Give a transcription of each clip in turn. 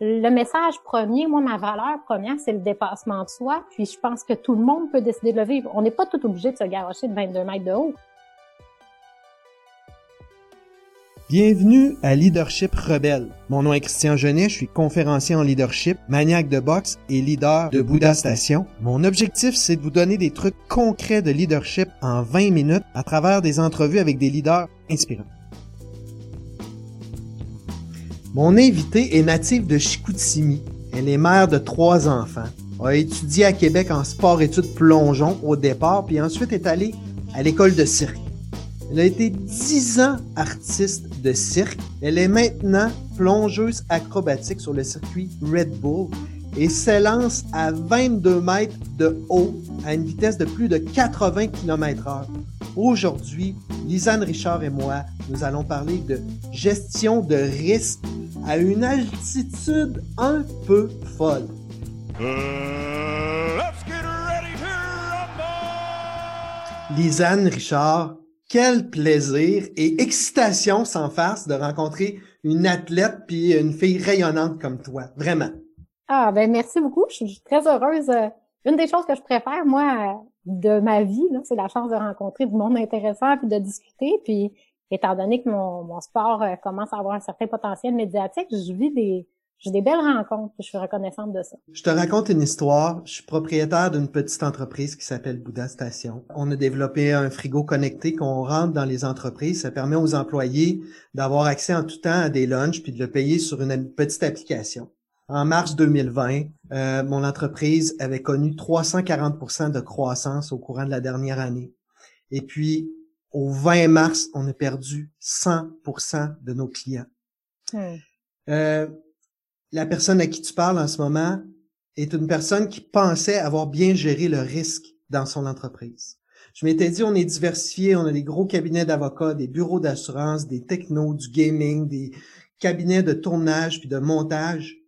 le message premier, moi, ma valeur première, c'est le dépassement de soi. Puis je pense que tout le monde peut décider de le vivre. On n'est pas tout obligé de se garocher de 22 mètres de haut. Bienvenue à Leadership Rebelle. Mon nom est Christian Genet, je suis conférencier en leadership, maniaque de boxe et leader de Bouddha Station. Mon objectif, c'est de vous donner des trucs concrets de leadership en 20 minutes à travers des entrevues avec des leaders inspirants. Mon invitée est native de Chicoutimi. Elle est mère de trois enfants, a étudié à Québec en sport-études plongeon au départ, puis ensuite est allée à l'école de cirque. Elle a été dix ans artiste de cirque. Elle est maintenant plongeuse acrobatique sur le circuit Red Bull et s'élance à 22 mètres de haut à une vitesse de plus de 80 km heure. Aujourd'hui, Lisanne Richard et moi, nous allons parler de gestion de risque à une altitude un peu folle. Lisanne Richard, quel plaisir et excitation sans farce de rencontrer une athlète puis une fille rayonnante comme toi, vraiment. Ah ben merci beaucoup, je suis très heureuse. Une des choses que je préfère moi de ma vie, c'est la chance de rencontrer du monde intéressant puis de discuter. Puis étant donné que mon, sport euh, commence à avoir un certain potentiel médiatique, je vis des j'ai des belles rencontres, je suis reconnaissante de ça. Je te raconte une histoire. Je suis propriétaire d'une petite entreprise qui s'appelle Bouddha Station. On a développé un frigo connecté qu'on rentre dans les entreprises. Ça permet aux employés d'avoir accès en tout temps à des lunchs puis de le payer sur une petite application. En mars 2020, euh, mon entreprise avait connu 340% de croissance au courant de la dernière année. Et puis, au 20 mars, on a perdu 100% de nos clients. Hmm. Euh, la personne à qui tu parles en ce moment est une personne qui pensait avoir bien géré le risque dans son entreprise. Je m'étais dit, on est diversifié, on a des gros cabinets d'avocats, des bureaux d'assurance, des technos, du gaming, des cabinets de tournage puis de montage,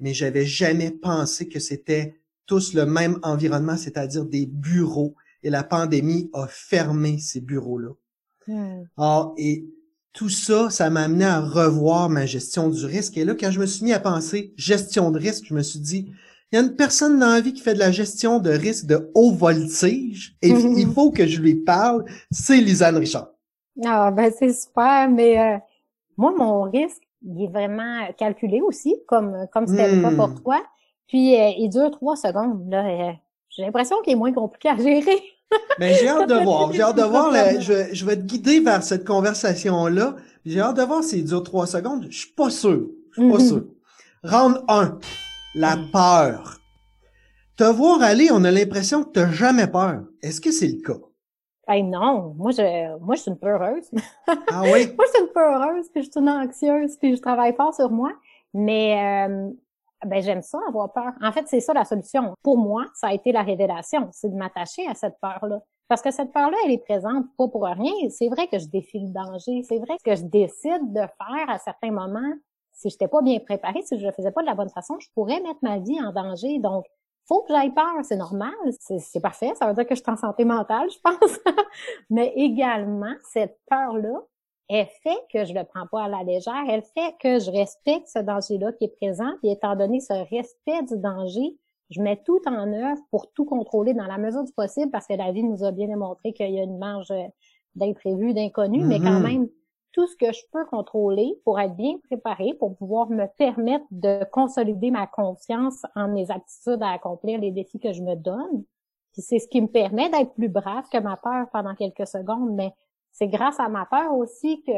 mais j'avais jamais pensé que c'était tous le même environnement, c'est-à-dire des bureaux. Et la pandémie a fermé ces bureaux-là. Hmm. et tout ça, ça m'a amené à revoir ma gestion du risque. Et là, quand je me suis mis à penser gestion de risque, je me suis dit, il y a une personne dans la vie qui fait de la gestion de risque de haut voltige et il faut que je lui parle. C'est Lisanne Richard. Ah, ben c'est super, mais euh, moi, mon risque, il est vraiment calculé aussi, comme comme c'était le cas pour hmm. toi. Puis, euh, il dure trois secondes. Là, euh, j'ai l'impression qu'il est moins compliqué à gérer. Mais j'ai hâte de voir. J'ai hâte de voir. je, je, vais te guider vers cette conversation-là. J'ai hâte de voir s'il dure trois secondes. Je suis pas sûr. Je suis pas mhm. sûr. Round 1. La peur. Te voir aller, on a l'impression que tu n'as jamais peur. Est-ce que c'est le cas? Hey non, moi je moi je suis une peureuse. Ah oui? moi je suis une peureuse, puis je suis une anxieuse, puis je travaille fort sur moi. Mais euh, ben j'aime ça avoir peur. En fait, c'est ça la solution. Pour moi, ça a été la révélation, c'est de m'attacher à cette peur-là. Parce que cette peur-là, elle est présente pas pour rien. C'est vrai que je défie le danger. C'est vrai que je décide de faire à certains moments. Si je n'étais pas bien préparée, si je le faisais pas de la bonne façon, je pourrais mettre ma vie en danger. Donc, faut que j'aille peur, c'est normal, c'est parfait, ça veut dire que je suis en santé mentale, je pense. Mais également, cette peur-là, elle fait que je le prends pas à la légère, elle fait que je respecte ce danger-là qui est présent, et étant donné ce respect du danger, je mets tout en œuvre pour tout contrôler dans la mesure du possible, parce que la vie nous a bien démontré qu'il y a une marge d'imprévu, d'inconnu, mais quand mm-hmm. même, tout ce que je peux contrôler pour être bien préparé, pour pouvoir me permettre de consolider ma confiance en mes aptitudes à accomplir les défis que je me donne. Puis c'est ce qui me permet d'être plus brave que ma peur pendant quelques secondes, mais c'est grâce à ma peur aussi que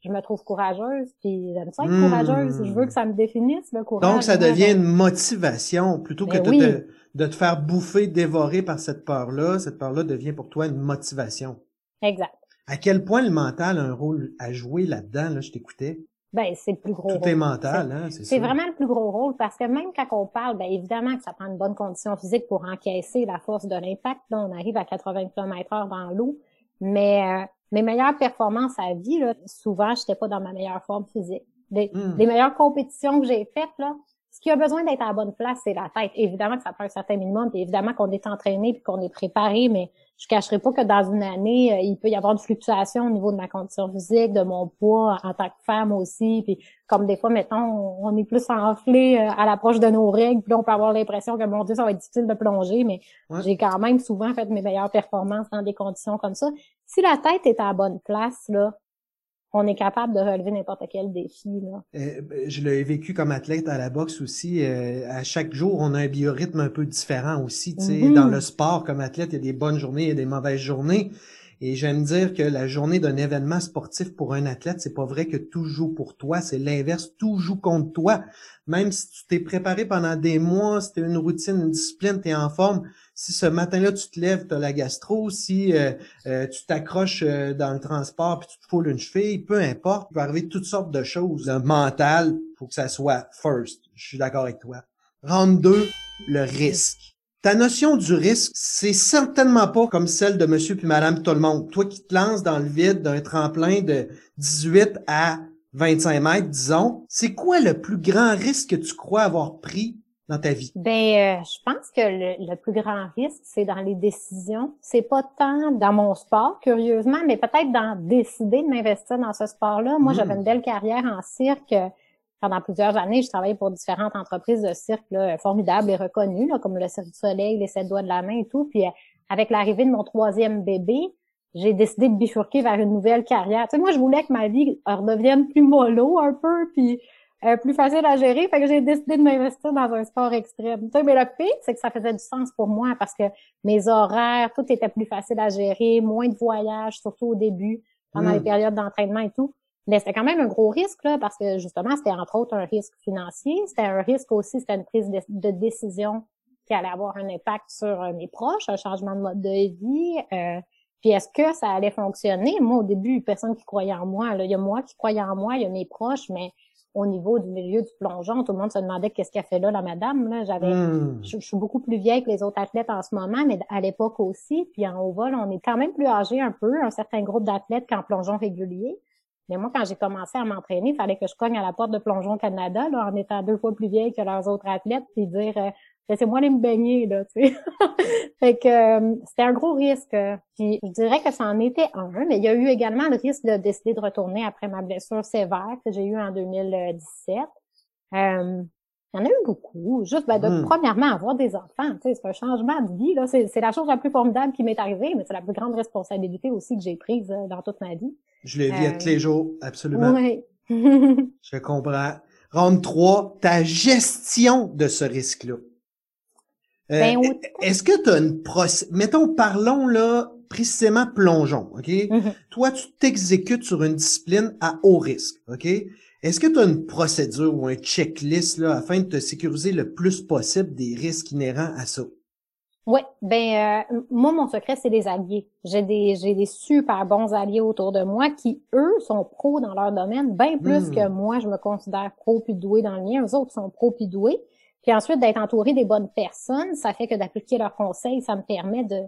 je me trouve courageuse, puis j'aime ça être hmm. courageuse. Je veux que ça me définisse, le courage. Donc, ça devient une motivation plutôt que ben de, de, te faire bouffer, dévorer par cette peur-là. Cette peur-là devient pour toi une motivation. Exact. À quel point le mental a un rôle à jouer là-dedans, là, je t'écoutais? Ben, c'est le plus gros rôle. Tout est mental, hein, c'est C'est vraiment le plus gros rôle parce que même quand on parle, ben, évidemment que ça prend une bonne condition physique pour encaisser la force de l'impact. Là, on arrive à 80 km heure dans l'eau. Mais euh, mes meilleures performances à vie, là, souvent, j'étais pas dans ma meilleure forme physique. Les, hmm. meilleures compétitions que j'ai faites, là, ce qui a besoin d'être à la bonne place, c'est la tête. Évidemment que ça prend un certain minimum, puis évidemment qu'on est entraîné puis qu'on est préparé, mais je cacherai pas que dans une année, euh, il peut y avoir une fluctuation au niveau de ma condition physique, de mon poids en tant que femme aussi. Puis comme des fois, mettons, on est plus enflé euh, à l'approche de nos règles, puis on peut avoir l'impression que mon Dieu, ça va être difficile de plonger, mais j'ai quand même souvent fait mes meilleures performances dans des conditions comme ça. Si la tête est à la bonne place, là, on est capable de relever n'importe quel défi. Là. Euh, je l'ai vécu comme athlète à la boxe aussi. Euh, à chaque jour, on a un biorhythme un peu différent aussi. Mm-hmm. Dans le sport, comme athlète, il y a des bonnes journées, il y a des mauvaises journées. Et j'aime dire que la journée d'un événement sportif pour un athlète, c'est pas vrai que tout joue pour toi, c'est l'inverse, tout joue contre toi. Même si tu t'es préparé pendant des mois, si une routine, une discipline, tu es en forme, si ce matin-là, tu te lèves, tu as la gastro, si euh, euh, tu t'accroches euh, dans le transport puis tu te foules une cheville, peu importe, il peut arriver toutes sortes de choses. Le mental, faut que ça soit first. Je suis d'accord avec toi. Round 2, le risque. Ta notion du risque, c'est certainement pas comme celle de monsieur puis madame tout le monde. Toi qui te lances dans le vide d'un tremplin de 18 à 25 mètres, disons, c'est quoi le plus grand risque que tu crois avoir pris dans ta vie? Ben, euh, je pense que le, plus grand risque, c'est dans les décisions. C'est pas tant dans mon sport, curieusement, mais peut-être dans décider de m'investir dans ce sport-là. Moi, j'avais hmm. une belle carrière en cirque. Pendant plusieurs années, je travaillais pour différentes entreprises de cirque formidables et reconnues, comme le Cirque du Soleil, les Sept Doigts de la Main et tout. Puis euh, avec l'arrivée de mon troisième bébé, j'ai décidé de bifurquer vers une nouvelle carrière. Tu sais, moi, je voulais que ma vie redevienne plus mollo un peu, puis euh, plus facile à gérer. Fait que j'ai décidé de m'investir dans un sport extrême. mais le pire, c'est que ça faisait du sens pour moi parce que mes horaires, tout était plus facile à gérer, moins de voyages, surtout au début, pendant les mm. périodes d'entraînement et tout. Mais c'était quand même un gros risque, là, parce que justement, c'était entre autres un risque financier. C'était un risque aussi, c'était une prise de, décision qui allait avoir un impact sur euh, mes proches, un changement de mode de vie. Euh, puis est-ce que ça allait fonctionner? Moi, au début, personne qui croyait en moi. Là. Il y a moi qui croyais en moi, il y a mes proches, mais au niveau du milieu du plongeon, tout le monde se demandait qu'est-ce qu'elle fait là, la madame. Là. J'avais, hmm. je, suis beaucoup plus vieille que les autres athlètes en ce moment, mais à l'époque aussi. Puis en haut vol, on est quand même plus âgé un peu, un certain groupe d'athlètes qu'en plongeon régulier. Mais moi, quand j'ai commencé à m'entraîner, il fallait que je cogne à la porte de Plongeon Canada, là, en étant deux fois plus vieille que leurs autres athlètes, puis dire euh, laissez-moi aller me baigner, là, tu sais. fait que euh, c'était un gros risque. Puis je dirais que ça en était un, mais il y a eu également le risque de décider de retourner après ma blessure sévère que j'ai eue en 2017. Euh, il y en a eu beaucoup. Juste ben, de hmm. premièrement avoir des enfants, c'est un changement de vie. Là, c'est, la chose la plus formidable qui m'est arrivée, mais c'est la plus grande responsabilité aussi que j'ai prise euh, dans toute ma vie. Je l'ai vu tous les jours, absolument. Oui. je comprends. Ronde 3, ta gestion de ce risque-là. Euh, ben, est-ce que tu as une procédure, mettons, parlons là précisément plongeon, OK? Mm-hmm. Toi, tu t'exécutes sur une discipline à haut risque, OK? Est-ce que tu as une procédure ou un checklist là afin de te sécuriser le plus possible des risques inhérents à ça? Oui, ben euh, moi mon secret c'est des alliés. J'ai des j'ai des super bons alliés autour de moi qui eux sont pros dans leur domaine, bien plus hmm. que moi je me considère pro puis doué dans le mien. Eux autres sont pro puis doués. Puis ensuite, d'être entouré des bonnes personnes, ça fait que d'appliquer leurs conseils, ça me permet de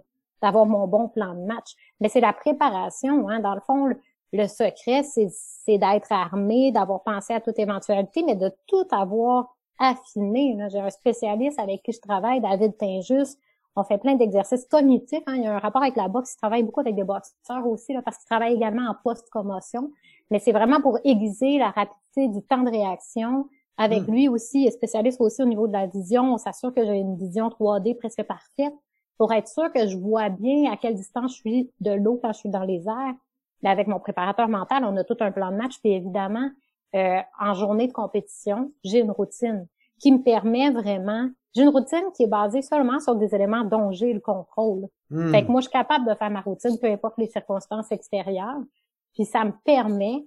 d'avoir mon bon plan de match. Mais c'est la préparation, hein. Dans le fond, le, secret, c'est d'être armé, d'avoir pensé à toute éventualité, mais de tout avoir affiné. J'ai un spécialiste avec qui je travaille, David Tinjus. On fait plein d'exercices cognitifs. Hein. Il y a un rapport avec la boxe. Il travaille beaucoup avec des boxeurs aussi, là, parce qu'il travaille également en post-commotion. Mais c'est vraiment pour aiguiser la rapidité du temps de réaction, avec hmm. lui aussi, spécialiste aussi au niveau de la vision, on s'assure que j'ai une vision 3D presque parfaite pour être sûr que je vois bien à quelle distance je suis de l'eau quand je suis dans les airs. Mais avec mon préparateur mental, on a tout un plan de match. Puis évidemment, euh, en journée de compétition, j'ai une routine qui me permet vraiment. J'ai une routine qui est basée seulement sur des éléments dont j'ai le contrôle. Hmm. Fait que moi, je suis capable de faire ma routine, peu importe les circonstances extérieures. Puis ça me permet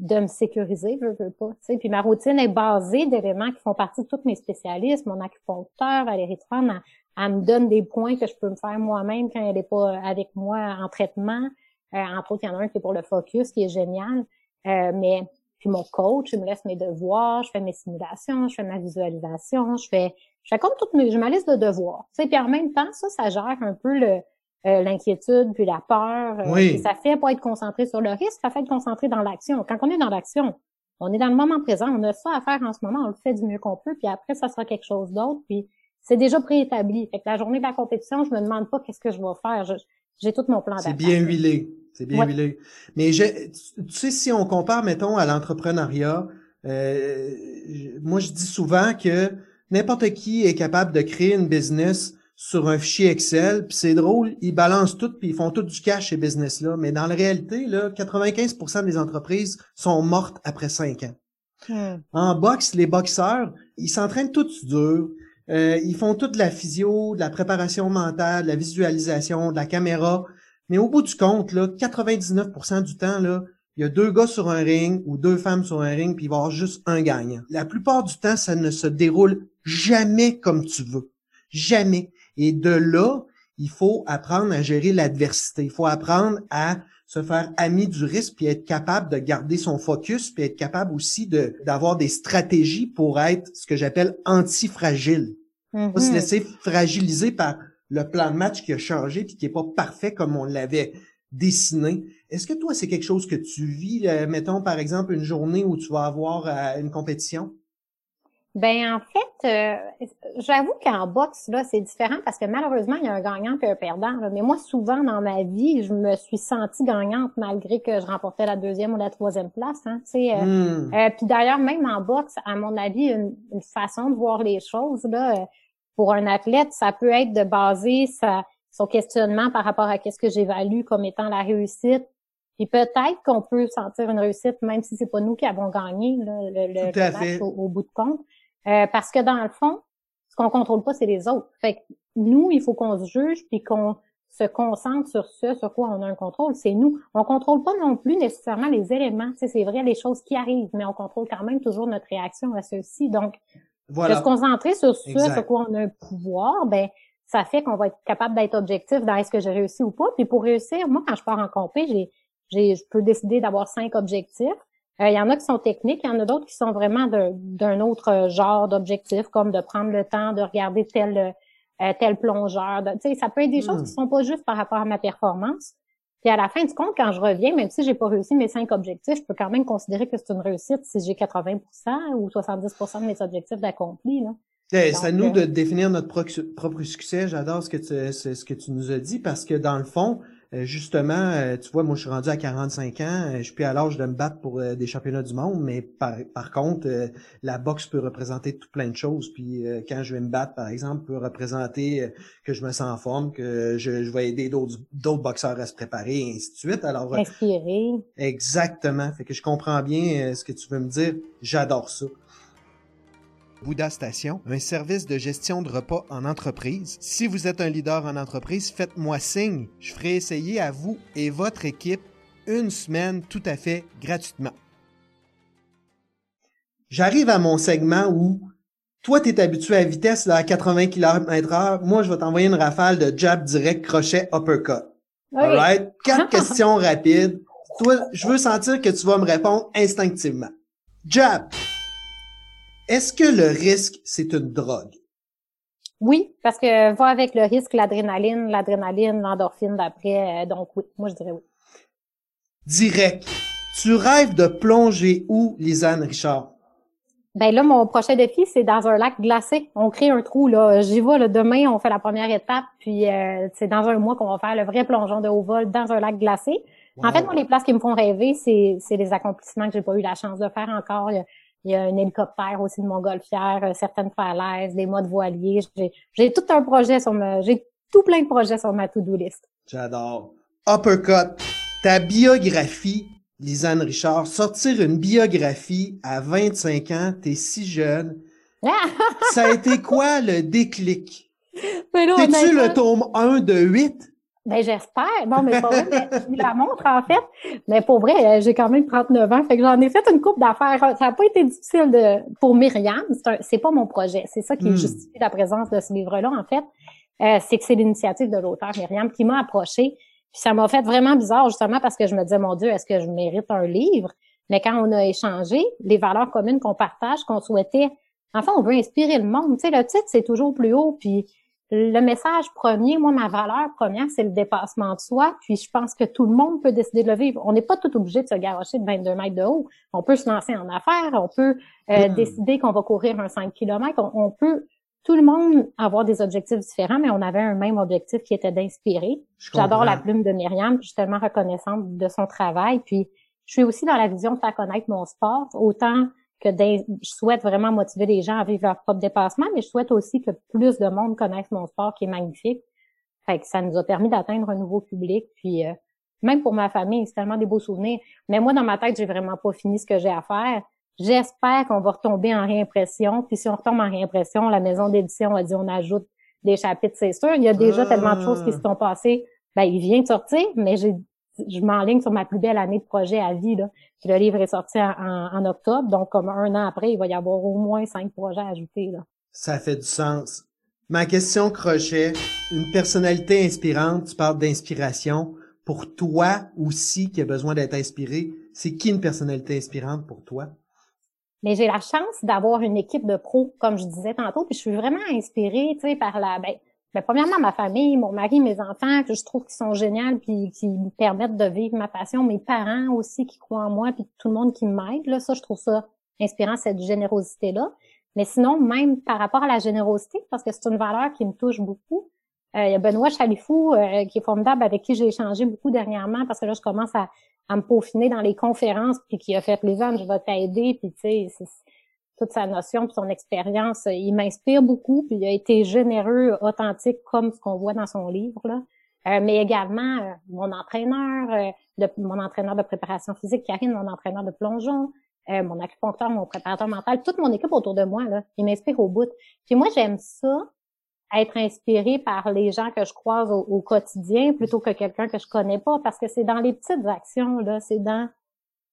de me sécuriser, je veux pas. Puis ma routine est basée d'éléments qui font partie de tous mes spécialistes. Mon acupuncteur, Valérie Tron, elle, me donne des points que je peux me faire moi-même quand elle n'est pas avec moi en traitement. Euh, entre autres, il y en a un qui est pour le focus, qui est génial. Euh, mais puis mon coach, il me laisse mes devoirs, je fais mes simulations, je fais ma visualisation, je fais, je fais comme toutes mes, je ma liste de devoirs. Tu sais, puis en même temps, ça, ça gère un peu le, euh, l'inquiétude, puis la peur. Euh, ça fait pas être concentré sur le risque, ça fait être concentré dans l'action. Quand on est dans l'action, on est dans le moment présent, on a ça à faire en ce moment, on le fait du mieux qu'on peut, puis après, ça sera quelque chose d'autre, puis c'est déjà préétabli. Fait que la journée de la compétition, je me demande pas qu'est-ce que je vais faire. J'ai tout mon plan d'attaque. C'est bien huilé. C'est bien huilé. Mais je, tu sais, si on compare, mettons, à l'entrepreneuriat, euh, moi, je dis souvent que n'importe qui est capable de créer une business sur un fichier Excel, puis c'est drôle, ils balancent tout, puis ils font tout du cash ces business-là. Mais dans la réalité, là, 95% des entreprises sont mortes après 5 ans. Hmm. En boxe, les boxeurs, ils s'entraînent tout dur. Euh, ils font toute la physio, de la préparation mentale, de la visualisation, de la caméra. Mais au bout du compte, là, 99% du temps, là, il y a deux gars sur un ring ou deux femmes sur un ring, puis il va y avoir juste un gagnant. La plupart du temps, ça ne se déroule jamais comme tu veux. Jamais. Et de là, il faut apprendre à gérer l'adversité. Il faut apprendre à se faire ami du risque, puis être capable de garder son focus, puis être capable aussi de d'avoir des stratégies pour être ce que j'appelle anti-fragile. Pas se mm-hmm. laisser fragiliser par le plan de match qui a changé puis qui est pas parfait comme on l'avait dessiné. Est-ce que toi, c'est quelque chose que tu vis, euh, mettons par exemple une journée où tu vas avoir euh, une compétition? Ben en fait, euh, j'avoue qu'en boxe là, c'est différent parce que malheureusement il y a un gagnant et un perdant. Mais moi, souvent dans ma vie, je me suis sentie gagnante malgré que je remportais la deuxième ou la troisième place. Hein, euh, hmm. euh, puis d'ailleurs, même en boxe, à mon avis, une, façon de voir les choses là, pour un athlète, ça peut être de baser sa, son questionnement par rapport à qu'est-ce que j'évalue comme étant la réussite. Puis peut-être qu'on peut sentir une réussite même si c'est pas nous qui avons gagné le, match au bout de compte. Euh, parce que dans le fond, ce qu'on contrôle pas, c'est les autres. Fait que nous, il faut qu'on se juge puis qu'on se concentre sur ce sur quoi on a un contrôle, c'est nous. On contrôle pas non plus nécessairement les éléments. C'est vrai les choses qui arrivent, mais on contrôle quand même toujours notre réaction à ceux-ci. Donc, voilà. de se concentrer sur ce sur quoi on a un pouvoir, ben ça fait qu'on va être capable d'être objectif dans est-ce que j'ai réussi ou pas. Puis pour réussir, moi, quand je pars en compé, j'ai, j'ai, je peux décider d'avoir cinq objectifs. Euh, il y en a qui sont techniques, il y en a d'autres qui sont vraiment d'un autre genre d'objectif, comme de prendre le temps de regarder tel euh, tel plongeur. Tu sais, ça peut être des choses hmm. qui sont pas juste par rapport à ma performance. Puis à la fin du compte, quand je reviens, même si j'ai pas réussi mes cinq objectifs, je peux quand même considérer que c'est une réussite si j'ai 80% ou 70% de mes objectifs d'accompli. C'est à nous de définir notre propre succès. J'adore ce que tu, ce que tu nous as dit parce que dans le fond, euh, justement, euh, tu vois, moi, je suis rendu à 45 ans, euh, je suis plus à l'âge de me battre pour des championnats du monde, mais par, par contre, la boxe peut représenter tout plein de choses. Puis quand je vais me battre, par exemple, peut représenter que je me sens en forme, que je, je vais aider d'autres d'autres boxeurs à se préparer, et ainsi de suite. Alors, Inspirer. Exactement. Fait que je comprends bien ce que tu veux me dire. J'adore ça. Bouddha Station, un service de gestion de repas en entreprise. Si vous êtes un leader en entreprise, faites-moi signe. Je ferai essayer à vous et votre équipe une semaine tout à fait gratuitement. J'arrive à mon segment où toi, tu es habitué à vitesse à 80 km heure. Moi, je vais t'envoyer une rafale de jab direct, crochet, uppercut. All right? Quatre questions rapides. Toi, je veux sentir que tu vas me répondre instinctivement. Jab. Est-ce que le risque, c'est une drogue? Oui, parce que va avec le risque l'adrénaline, l'adrénaline, l'endorphine d'après. Euh, donc oui, moi je dirais oui. Direct. Tu rêves de plonger où, Lisanne Richard? Ben là, mon prochain défi, c'est dans un lac glacé. On crée un trou, là. J'y vais, là, demain, on fait la première étape, puis euh, c'est dans un mois qu'on va faire le vrai plongeon de haut vol dans un lac glacé. En fait, moi, les places qui me font rêver, c'est, c'est les accomplissements que j'ai pas eu la chance de faire encore. Il y a un hélicoptère aussi de montgolfière, euh, certaines falaises, des modes voiliers. J'ai tout un projet sur ma, j'ai tout plein de projets sur ma to-do list. J'adore. Uppercut. Ta biographie, Lisanne Richard, sortir une biographie à 25 ans, t'es si jeune. ça a été quoi le déclic? T'es-tu le tome 1 de 8? Ben j'espère. Non, mais pas vrai. Mais je la montre en fait. Mais pour vrai, euh, j'ai quand même 39 ans. Fait que j'en ai fait une coupe d'affaires. Ça n'a pas été difficile de pour Myriam. C'est pas mon projet. C'est ça qui hmm. justifie la présence de ce livre-là, en fait. Euh, c'est que c'est l'initiative de l'auteur Myriam qui m'a approché. Puis ça m'a fait vraiment bizarre, justement, parce que je me disais, mon Dieu, est-ce que je mérite un livre? Mais quand on a échangé, les valeurs communes qu'on partage, qu'on souhaitait, enfin, on veut inspirer le monde. Tu sais, le titre, c'est toujours plus haut, puis le message premier, moi, ma valeur première, c'est le dépassement de soi. Puis je pense que tout le monde peut décider de le vivre. On n'est pas tout obligé de se garocher de 22 mètres de haut. On peut se lancer en affaires. On peut euh, hmm. décider qu'on va courir un 5 km. On, peut tout le monde avoir des objectifs différents, mais on avait un même objectif qui était d'inspirer. J'adore la plume de Myriam. je suis tellement reconnaissante de son travail. Puis je suis aussi dans la vision de faire connaître mon sport, autant que je souhaite vraiment motiver les gens à vivre leur propre dépassement, mais je souhaite aussi que plus de monde connaisse mon sport qui est magnifique. Fait que ça nous a permis d'atteindre un nouveau public. Puis euh, même pour ma famille, c'est tellement des beaux souvenirs. Mais moi, dans ma tête, j'ai vraiment pas fini ce que j'ai à faire. J'espère qu'on va retomber en réimpression. Puis si on retombe en réimpression, la maison d'édition a dit on ajoute des chapitres, c'est sûr. Il y a déjà tellement de choses qui se sont passées. Ben, il vient de sortir, mais j'ai je m'enligne sur ma plus belle année de projet à vie. Là. le livre est sorti en, octobre, donc comme un an après, il va y avoir au moins cinq projets ajoutés. Là. Ça fait du sens. Ma question crochet, une personnalité inspirante, tu parles d'inspiration. Pour toi aussi qui a besoin d'être inspiré, c'est qui une personnalité inspirante pour toi? Mais j'ai la chance d'avoir une équipe de pros, comme je disais tantôt, puis je suis vraiment inspirée, tu sais, par la, ben, mais ben, premièrement, ma famille, mon mari, mes enfants, que je trouve qu'ils sont géniaux puis qui me permettent de vivre ma passion. Mes parents aussi qui croient en moi puis tout le monde qui m'aide. Là, ça, je trouve ça inspirant, cette générosité-là. Mais sinon, même par rapport à la générosité, parce que c'est une valeur qui me touche beaucoup, euh, il y a Benoît Chalifou, euh, qui est formidable, avec qui j'ai échangé beaucoup dernièrement, parce que là, je commence à, à me peaufiner dans les conférences, puis qui a fait les ans, je vais t'aider, puis tu sais, toute sa notion puis son expérience. Euh, il m'inspire beaucoup, puis il a été généreux, authentique, comme ce qu'on voit dans son livre. Là. Euh, mais également euh, mon entraîneur, mon entraîneur de préparation physique, Karine, mon entraîneur de plongeon, mon acupuncteur, mon préparateur mental, toute mon équipe autour de moi, là, il m'inspire au bout. Puis moi, j'aime ça, être inspiré par les gens que je croise au, au quotidien plutôt que quelqu'un que je connais pas, parce que c'est dans les petites actions, là, c'est dans,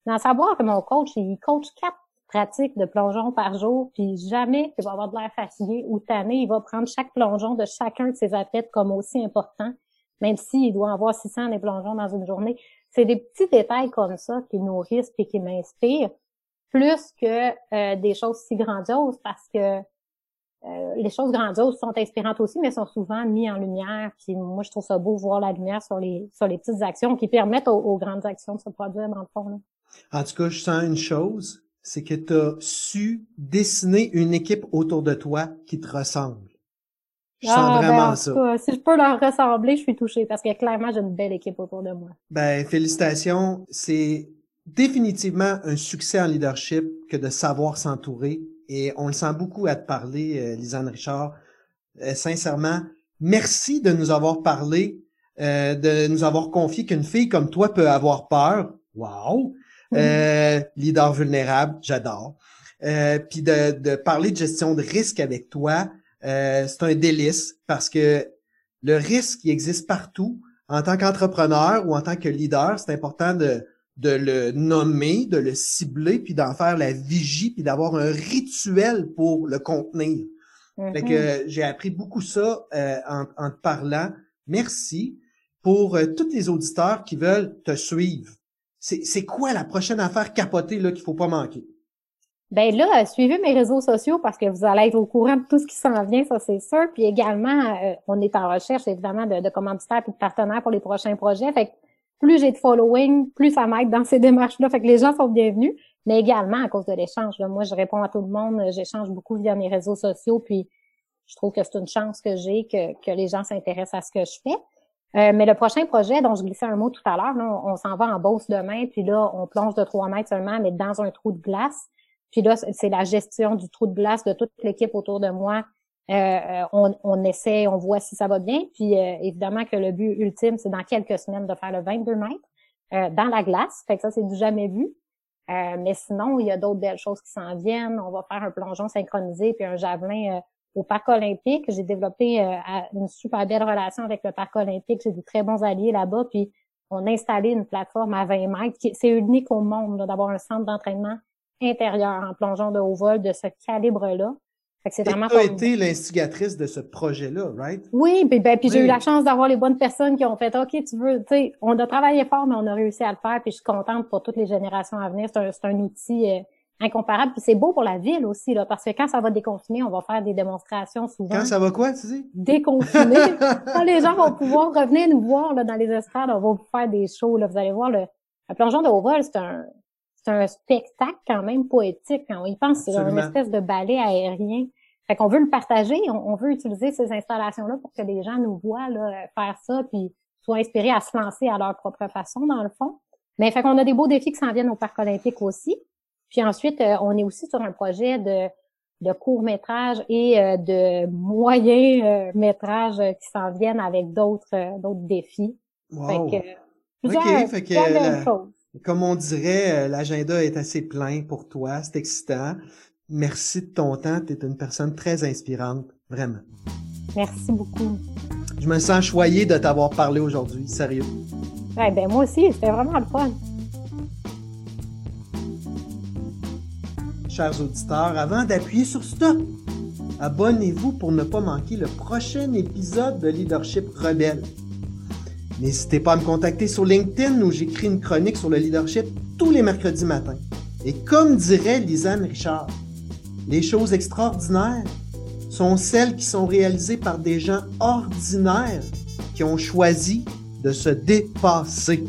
dans savoir que mon coach, il coach quatre pratique de plongeon par jour, puis jamais il va avoir de l'air fatigué ou tanné. Il va prendre chaque plongeon de chacun de ses athlètes comme aussi important, même s'il doit avoir 600 des plongeons dans une journée. C'est des petits détails comme ça qui nourrissent et qui m'inspirent, plus que euh, des choses si grandioses, parce que euh, les choses grandioses sont inspirantes aussi, mais sont souvent mises en lumière. Puis moi, je trouve ça beau voir la lumière sur les sur les petites actions qui permettent aux, grandes actions de se produire dans le fond. En tout cas, je sens une chose, c'est que tu as su dessiner une équipe autour de toi qui te ressemble. Je sens ah, ben, vraiment ça. si je peux leur ressembler, je suis touchée parce que clairement, j'ai une belle équipe autour de moi. Ben, félicitations. C'est définitivement un succès en leadership que de savoir s'entourer. Et on le sent beaucoup à te parler, euh, Lisanne Richard. Euh, sincèrement, merci de nous avoir parlé, euh, de nous avoir confié qu'une fille comme toi peut avoir peur. Wow! Euh, leader vulnérable, j'adore. Euh, puis de, de, parler de gestion de risque avec toi, euh, c'est un délice parce que le risque il existe partout. En tant qu'entrepreneur ou en tant que leader, c'est important de, de le nommer, de le cibler, puis d'en faire la vigie, puis d'avoir un rituel pour le contenir. Fait que mm-hmm. j'ai appris beaucoup ça euh, en, en, te parlant. Merci pour tous les auditeurs qui veulent te suivre c'est quoi la prochaine affaire capotée là qu'il faut pas manquer? Ben là, suivez mes réseaux sociaux parce que vous allez être au courant de tout ce qui s'en vient, ça c'est sûr. Puis également, euh, on est en recherche évidemment de, de commanditaires et de partenaires pour les prochains projets. Fait que plus j'ai de following, plus ça m'aide dans ces démarches-là. Fait que les gens sont bienvenus, mais également à cause de l'échange. Moi, je réponds à tout le monde, j'échange beaucoup via mes réseaux sociaux, puis je trouve que c'est une chance que j'ai que, que les gens s'intéressent à ce que je fais. Euh, mais le prochain projet dont je glissais un mot tout à l'heure, on, s'en va en Beauce demain, puis là, on plonge de 3 mètres seulement, mais dans un trou de glace. Puis là, c'est la gestion du trou de glace de toute l'équipe autour de moi. Euh, euh, on, on, essaie, on voit si ça va bien. Puis évidemment que le but ultime, c'est dans quelques semaines de faire le 22 mètres dans la glace. Fait que ça, c'est du jamais vu. mais sinon, il y a d'autres belles choses qui s'en viennent. On va faire un plongeon synchronisé puis un javelin au Parc olympique. J'ai développé euh, une super belle relation avec le Parc olympique. J'ai des très bons alliés là-bas. Puis on a installé une plateforme à 20 mètres. C'est unique au monde d'avoir un centre d'entraînement intérieur en plongeon de haut vol de ce calibre-là. c'est vraiment tu as été l'instigatrice de ce projet-là, right? Oui, puis, ben, puis j'ai eu la chance d'avoir les bonnes personnes qui ont fait OK, tu veux, tu sais, on a travaillé fort, mais on a réussi à le faire, puis je suis contente pour toutes les générations à venir. C'est un, un, outil euh, incomparable. Puis c'est beau pour la ville aussi, là, parce que quand ça va déconfiner, on va faire des démonstrations souvent. Quand ça va quoi, tu dis? Déconfiner. quand les gens vont pouvoir revenir nous voir là, dans les estrades, on va vous faire des shows. Là. Vous allez voir, le, le plongeon de haut vol, c'est un, c'est un spectacle quand même poétique. Quand on y pense, c'est une espèce de ballet aérien. Fait qu'on veut le partager, on, veut utiliser ces installations-là pour que les gens nous voient là, faire ça, puis soient inspirés à se lancer à leur propre façon, dans le fond. Mais fait qu'on a des beaux défis qui s'en viennent au Parc olympique aussi. Puis ensuite, euh, on est aussi sur un projet de, de court métrage et euh, de moyen euh, métrage qui s'en viennent avec d'autres d'autres défis. Wow. Fait que, fait que comme on dirait, l'agenda est assez plein pour toi, c'est excitant. Merci de ton temps, tu es une personne très inspirante, vraiment. Merci beaucoup. Je me sens choyé de t'avoir parlé aujourd'hui, sérieux. Ouais, ben moi aussi, c'était vraiment le fun. Chers auditeurs, avant d'appuyer sur Stop, abonnez-vous pour ne pas manquer le prochain épisode de Leadership Rebelle. N'hésitez pas à me contacter sur LinkedIn où j'écris une chronique sur le leadership tous les mercredis matins. Et comme dirait Lisanne Richard, les choses extraordinaires sont celles qui sont réalisées par des gens ordinaires qui ont choisi de se dépasser.